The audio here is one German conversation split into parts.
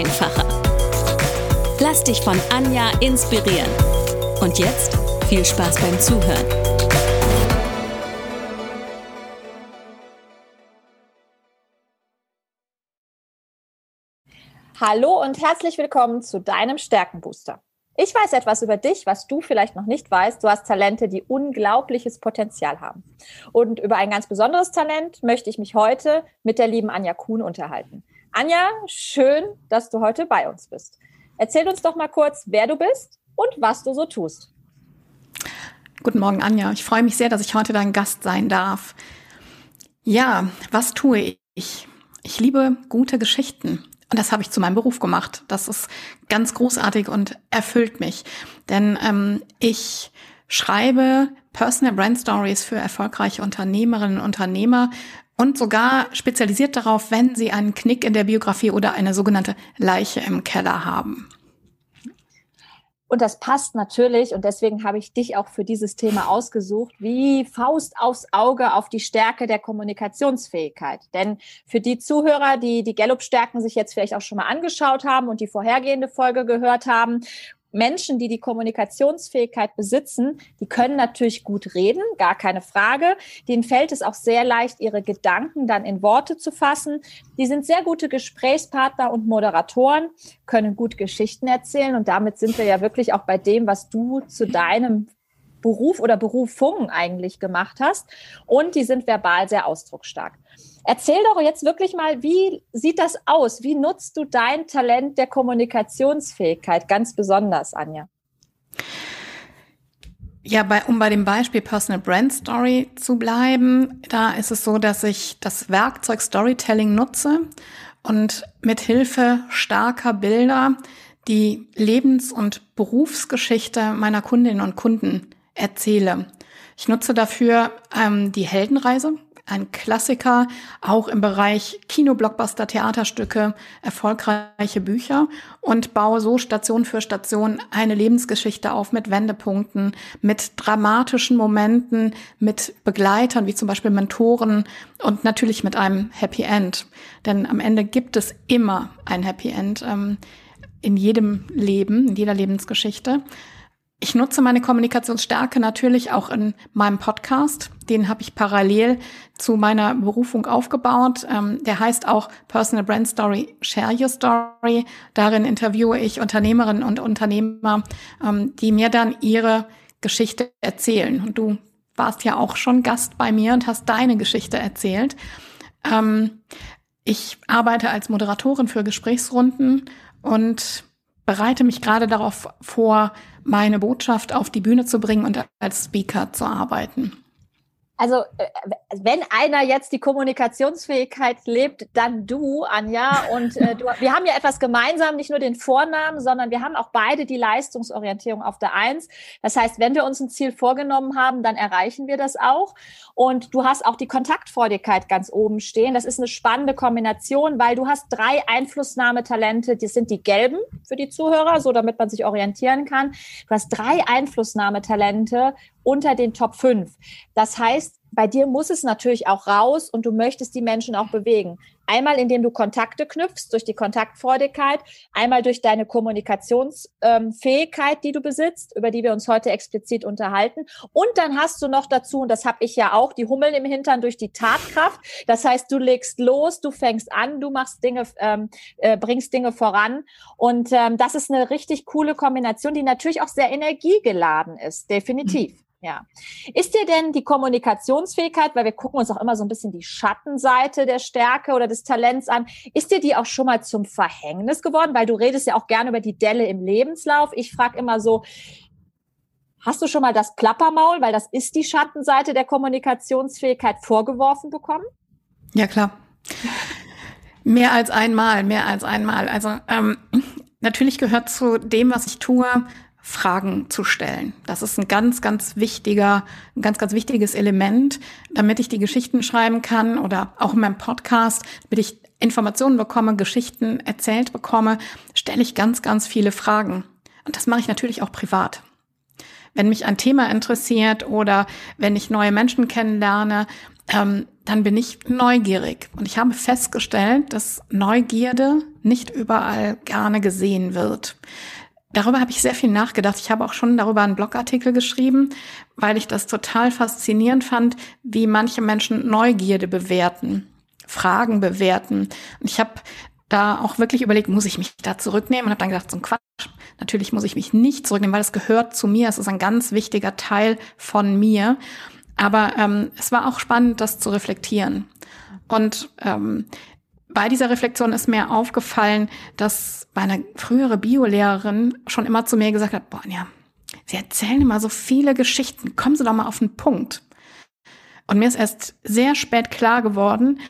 einfacher. Lass dich von Anja inspirieren. Und jetzt viel Spaß beim Zuhören. Hallo und herzlich willkommen zu deinem Stärkenbooster. Ich weiß etwas über dich, was du vielleicht noch nicht weißt. Du hast Talente, die unglaubliches Potenzial haben. Und über ein ganz besonderes Talent möchte ich mich heute mit der lieben Anja Kuhn unterhalten. Anja, schön, dass du heute bei uns bist. Erzähl uns doch mal kurz, wer du bist und was du so tust. Guten Morgen, Anja. Ich freue mich sehr, dass ich heute dein Gast sein darf. Ja, was tue ich? Ich liebe gute Geschichten. Und das habe ich zu meinem Beruf gemacht. Das ist ganz großartig und erfüllt mich. Denn ähm, ich schreibe Personal Brand Stories für erfolgreiche Unternehmerinnen und Unternehmer und sogar spezialisiert darauf, wenn sie einen Knick in der Biografie oder eine sogenannte Leiche im Keller haben. Und das passt natürlich, und deswegen habe ich dich auch für dieses Thema ausgesucht, wie Faust aufs Auge auf die Stärke der Kommunikationsfähigkeit. Denn für die Zuhörer, die die Gallup-Stärken sich jetzt vielleicht auch schon mal angeschaut haben und die vorhergehende Folge gehört haben Menschen, die die Kommunikationsfähigkeit besitzen, die können natürlich gut reden, gar keine Frage. Denen fällt es auch sehr leicht, ihre Gedanken dann in Worte zu fassen. Die sind sehr gute Gesprächspartner und Moderatoren, können gut Geschichten erzählen. Und damit sind wir ja wirklich auch bei dem, was du zu deinem Beruf oder Berufung eigentlich gemacht hast. Und die sind verbal sehr ausdrucksstark. Erzähl doch jetzt wirklich mal, wie sieht das aus? Wie nutzt du dein Talent der Kommunikationsfähigkeit ganz besonders, Anja? Ja, bei, um bei dem Beispiel Personal Brand Story zu bleiben, da ist es so, dass ich das Werkzeug Storytelling nutze und mit Hilfe starker Bilder die Lebens- und Berufsgeschichte meiner Kundinnen und Kunden erzähle. Ich nutze dafür ähm, die Heldenreise, ein Klassiker, auch im Bereich Kino, Blockbuster, Theaterstücke, erfolgreiche Bücher und baue so Station für Station eine Lebensgeschichte auf mit Wendepunkten, mit dramatischen Momenten, mit Begleitern wie zum Beispiel Mentoren und natürlich mit einem Happy End. Denn am Ende gibt es immer ein Happy End ähm, in jedem Leben, in jeder Lebensgeschichte. Ich nutze meine Kommunikationsstärke natürlich auch in meinem Podcast. Den habe ich parallel zu meiner Berufung aufgebaut. Ähm, der heißt auch Personal Brand Story, Share Your Story. Darin interviewe ich Unternehmerinnen und Unternehmer, ähm, die mir dann ihre Geschichte erzählen. Und du warst ja auch schon Gast bei mir und hast deine Geschichte erzählt. Ähm, ich arbeite als Moderatorin für Gesprächsrunden und bereite mich gerade darauf vor, meine Botschaft auf die Bühne zu bringen und als Speaker zu arbeiten. Also, äh, wenn einer jetzt die Kommunikationsfähigkeit lebt, dann du, Anja. Und äh, du, wir haben ja etwas gemeinsam, nicht nur den Vornamen, sondern wir haben auch beide die Leistungsorientierung auf der Eins. Das heißt, wenn wir uns ein Ziel vorgenommen haben, dann erreichen wir das auch. Und du hast auch die Kontaktfreudigkeit ganz oben stehen. Das ist eine spannende Kombination, weil du hast drei Einflussnahmetalente. Das sind die gelben für die Zuhörer, so damit man sich orientieren kann. Du hast drei Einflussnahmetalente unter den Top 5. Das heißt, bei dir muss es natürlich auch raus und du möchtest die Menschen auch bewegen. Einmal, indem du Kontakte knüpfst durch die Kontaktfreudigkeit, einmal durch deine Kommunikationsfähigkeit, ähm, die du besitzt, über die wir uns heute explizit unterhalten. Und dann hast du noch dazu, und das habe ich ja auch, die Hummeln im Hintern durch die Tatkraft. Das heißt, du legst los, du fängst an, du machst Dinge, ähm, äh, bringst Dinge voran. Und ähm, das ist eine richtig coole Kombination, die natürlich auch sehr energiegeladen ist, definitiv. Mhm. Ja. Ist dir denn die Kommunikationsfähigkeit, weil wir gucken uns auch immer so ein bisschen die Schattenseite der Stärke oder des Talents an, ist dir die auch schon mal zum Verhängnis geworden? Weil du redest ja auch gerne über die Delle im Lebenslauf. Ich frage immer so, hast du schon mal das Plappermaul, weil das ist die Schattenseite der Kommunikationsfähigkeit, vorgeworfen bekommen? Ja, klar. Mehr als einmal, mehr als einmal. Also ähm, natürlich gehört zu dem, was ich tue, Fragen zu stellen. Das ist ein ganz, ganz wichtiger, ein ganz, ganz wichtiges Element, damit ich die Geschichten schreiben kann oder auch in meinem Podcast, damit ich Informationen bekomme, Geschichten erzählt bekomme, stelle ich ganz, ganz viele Fragen. Und das mache ich natürlich auch privat. Wenn mich ein Thema interessiert oder wenn ich neue Menschen kennenlerne, ähm, dann bin ich neugierig. Und ich habe festgestellt, dass Neugierde nicht überall gerne gesehen wird. Darüber habe ich sehr viel nachgedacht. Ich habe auch schon darüber einen Blogartikel geschrieben, weil ich das total faszinierend fand, wie manche Menschen Neugierde bewerten, Fragen bewerten. Und ich habe da auch wirklich überlegt, muss ich mich da zurücknehmen und habe dann gedacht, so ein Quatsch. Natürlich muss ich mich nicht zurücknehmen, weil es gehört zu mir. Es ist ein ganz wichtiger Teil von mir. Aber ähm, es war auch spannend, das zu reflektieren. Und ähm, bei dieser Reflexion ist mir aufgefallen, dass meine frühere Biolehrerin schon immer zu mir gesagt hat, boah, ja, Sie erzählen immer so viele Geschichten, kommen Sie doch mal auf den Punkt. Und mir ist erst sehr spät klar geworden,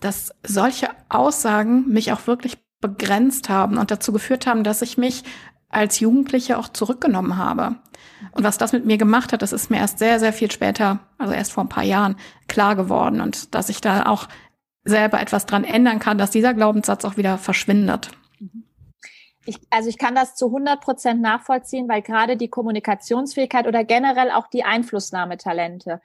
dass solche Aussagen mich auch wirklich begrenzt haben und dazu geführt haben, dass ich mich als Jugendliche auch zurückgenommen habe. Und was das mit mir gemacht hat, das ist mir erst sehr, sehr viel später, also erst vor ein paar Jahren, klar geworden und dass ich da auch selber etwas dran ändern kann, dass dieser Glaubenssatz auch wieder verschwindet. Ich, also ich kann das zu 100 Prozent nachvollziehen, weil gerade die Kommunikationsfähigkeit oder generell auch die Einflussnahmetalente,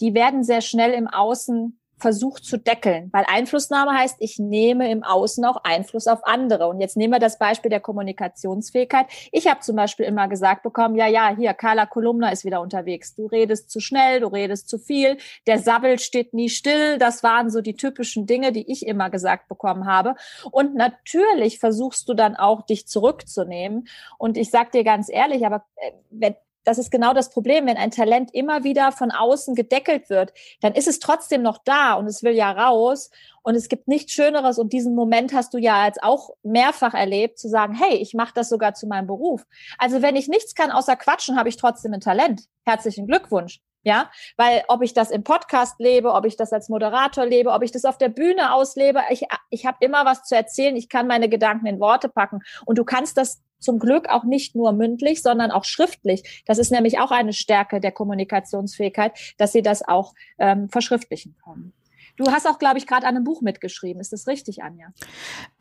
die werden sehr schnell im Außen versucht zu deckeln, weil Einflussnahme heißt, ich nehme im Außen auch Einfluss auf andere. Und jetzt nehmen wir das Beispiel der Kommunikationsfähigkeit. Ich habe zum Beispiel immer gesagt bekommen, ja, ja, hier, Carla Kolumna ist wieder unterwegs. Du redest zu schnell, du redest zu viel, der Sabbel steht nie still. Das waren so die typischen Dinge, die ich immer gesagt bekommen habe. Und natürlich versuchst du dann auch, dich zurückzunehmen. Und ich sag dir ganz ehrlich, aber äh, wenn, das ist genau das Problem. Wenn ein Talent immer wieder von außen gedeckelt wird, dann ist es trotzdem noch da und es will ja raus. Und es gibt nichts Schöneres. Und diesen Moment hast du ja jetzt auch mehrfach erlebt, zu sagen, hey, ich mache das sogar zu meinem Beruf. Also wenn ich nichts kann außer quatschen, habe ich trotzdem ein Talent. Herzlichen Glückwunsch. Ja, weil ob ich das im Podcast lebe, ob ich das als Moderator lebe, ob ich das auf der Bühne auslebe, ich, ich habe immer was zu erzählen, ich kann meine Gedanken in Worte packen. Und du kannst das zum Glück auch nicht nur mündlich, sondern auch schriftlich. Das ist nämlich auch eine Stärke der Kommunikationsfähigkeit, dass sie das auch ähm, verschriftlichen können. Du hast auch, glaube ich, gerade an einem Buch mitgeschrieben. Ist das richtig, Anja?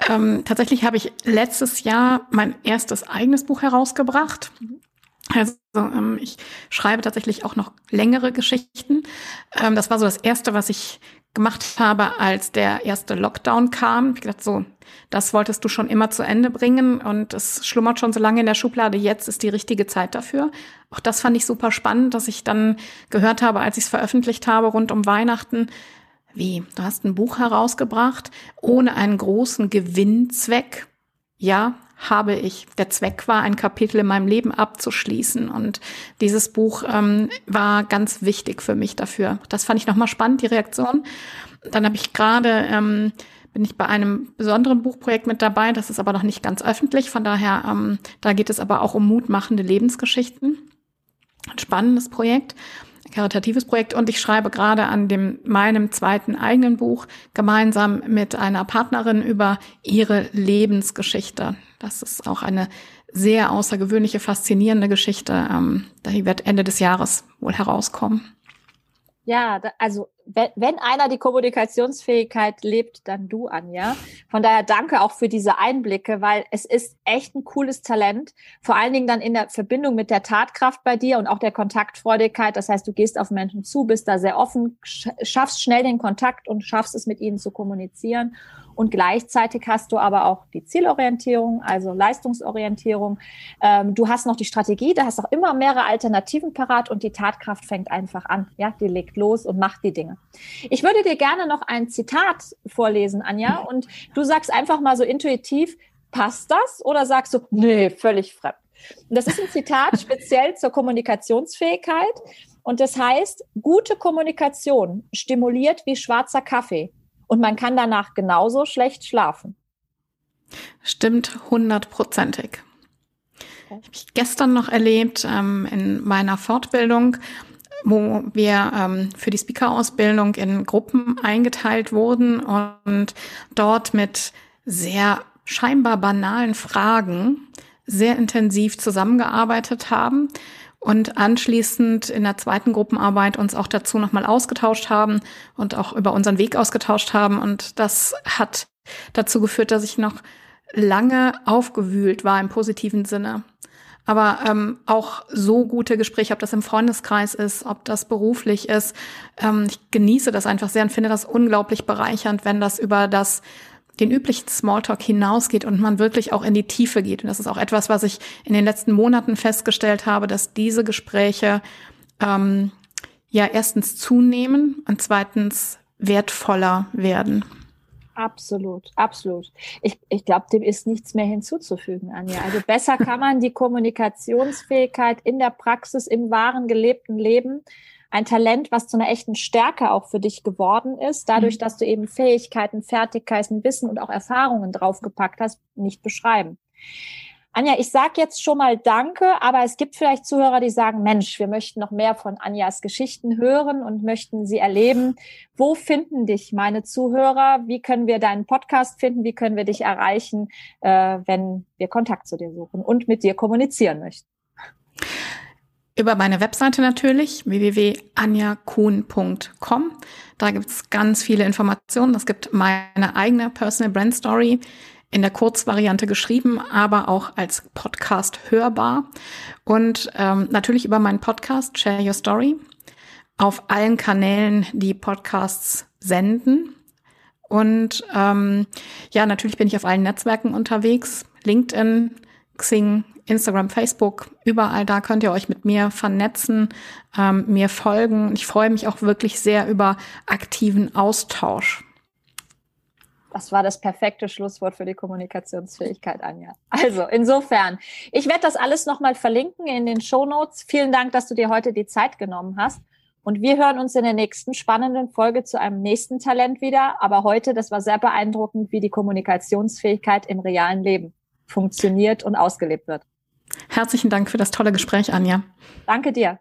Ähm, tatsächlich habe ich letztes Jahr mein erstes eigenes Buch herausgebracht. Mhm. Also ähm, ich schreibe tatsächlich auch noch längere Geschichten. Ähm, das war so das Erste, was ich gemacht habe, als der erste Lockdown kam. Ich gedacht, so, das wolltest du schon immer zu Ende bringen und es schlummert schon so lange in der Schublade. Jetzt ist die richtige Zeit dafür. Auch das fand ich super spannend, dass ich dann gehört habe, als ich es veröffentlicht habe rund um Weihnachten. Wie? Du hast ein Buch herausgebracht ohne einen großen Gewinnzweck. Ja, habe ich. Der Zweck war, ein Kapitel in meinem Leben abzuschließen. Und dieses Buch ähm, war ganz wichtig für mich dafür. Das fand ich nochmal spannend, die Reaktion. Dann habe ich gerade, ähm, bin ich bei einem besonderen Buchprojekt mit dabei. Das ist aber noch nicht ganz öffentlich. Von daher, ähm, da geht es aber auch um mutmachende Lebensgeschichten. Ein spannendes Projekt karitatives Projekt und ich schreibe gerade an dem meinem zweiten eigenen Buch gemeinsam mit einer Partnerin über ihre Lebensgeschichte. Das ist auch eine sehr außergewöhnliche, faszinierende Geschichte. Ähm, die wird Ende des Jahres wohl herauskommen. Ja, also wenn, wenn einer die Kommunikationsfähigkeit lebt, dann du, Anja. Von daher danke auch für diese Einblicke, weil es ist echt ein cooles Talent. Vor allen Dingen dann in der Verbindung mit der Tatkraft bei dir und auch der Kontaktfreudigkeit. Das heißt, du gehst auf Menschen zu, bist da sehr offen, schaffst schnell den Kontakt und schaffst es mit ihnen zu kommunizieren. Und gleichzeitig hast du aber auch die Zielorientierung, also Leistungsorientierung. Ähm, du hast noch die Strategie, da hast auch immer mehrere Alternativen parat und die Tatkraft fängt einfach an. Ja, die legt los und macht die Dinge. Ich würde dir gerne noch ein Zitat vorlesen, Anja, und du sagst einfach mal so intuitiv, passt das? Oder sagst du, nee, völlig fremd? Und das ist ein Zitat speziell zur Kommunikationsfähigkeit. Und das heißt, gute Kommunikation stimuliert wie schwarzer Kaffee und man kann danach genauso schlecht schlafen. Stimmt hundertprozentig. Okay. Ich habe gestern noch erlebt ähm, in meiner Fortbildung, wo wir ähm, für die Speaker-Ausbildung in Gruppen eingeteilt wurden und dort mit sehr scheinbar banalen Fragen sehr intensiv zusammengearbeitet haben und anschließend in der zweiten Gruppenarbeit uns auch dazu nochmal ausgetauscht haben und auch über unseren Weg ausgetauscht haben. Und das hat dazu geführt, dass ich noch lange aufgewühlt war im positiven Sinne. Aber ähm, auch so gute Gespräche, ob das im Freundeskreis ist, ob das beruflich ist. Ähm, ich genieße das einfach sehr und finde das unglaublich bereichernd, wenn das über das den üblichen Smalltalk hinausgeht und man wirklich auch in die Tiefe geht. Und das ist auch etwas, was ich in den letzten Monaten festgestellt habe, dass diese Gespräche ähm, ja erstens zunehmen und zweitens wertvoller werden. Absolut, absolut. Ich, ich glaube, dem ist nichts mehr hinzuzufügen, Anja. Also besser kann man die Kommunikationsfähigkeit in der Praxis, im wahren gelebten Leben ein Talent, was zu einer echten Stärke auch für dich geworden ist, dadurch, mhm. dass du eben Fähigkeiten, Fertigkeiten, Wissen und auch Erfahrungen draufgepackt hast, nicht beschreiben. Anja, ich sage jetzt schon mal Danke, aber es gibt vielleicht Zuhörer, die sagen, Mensch, wir möchten noch mehr von Anjas Geschichten hören und möchten sie erleben. Wo finden dich meine Zuhörer? Wie können wir deinen Podcast finden? Wie können wir dich erreichen, äh, wenn wir Kontakt zu dir suchen und mit dir kommunizieren möchten? Über meine Webseite natürlich, www.anjakuhn.com. Da gibt es ganz viele Informationen. Es gibt meine eigene Personal Brand Story in der Kurzvariante geschrieben, aber auch als Podcast hörbar. Und ähm, natürlich über meinen Podcast Share Your Story auf allen Kanälen, die Podcasts senden. Und ähm, ja, natürlich bin ich auf allen Netzwerken unterwegs. LinkedIn, Xing, Instagram, Facebook, überall da könnt ihr euch mit mir vernetzen, ähm, mir folgen. Ich freue mich auch wirklich sehr über aktiven Austausch. Das war das perfekte Schlusswort für die Kommunikationsfähigkeit, Anja. Also insofern, ich werde das alles nochmal verlinken in den Show Notes. Vielen Dank, dass du dir heute die Zeit genommen hast. Und wir hören uns in der nächsten spannenden Folge zu einem nächsten Talent wieder. Aber heute, das war sehr beeindruckend, wie die Kommunikationsfähigkeit im realen Leben funktioniert und ausgelebt wird. Herzlichen Dank für das tolle Gespräch, Anja. Danke dir.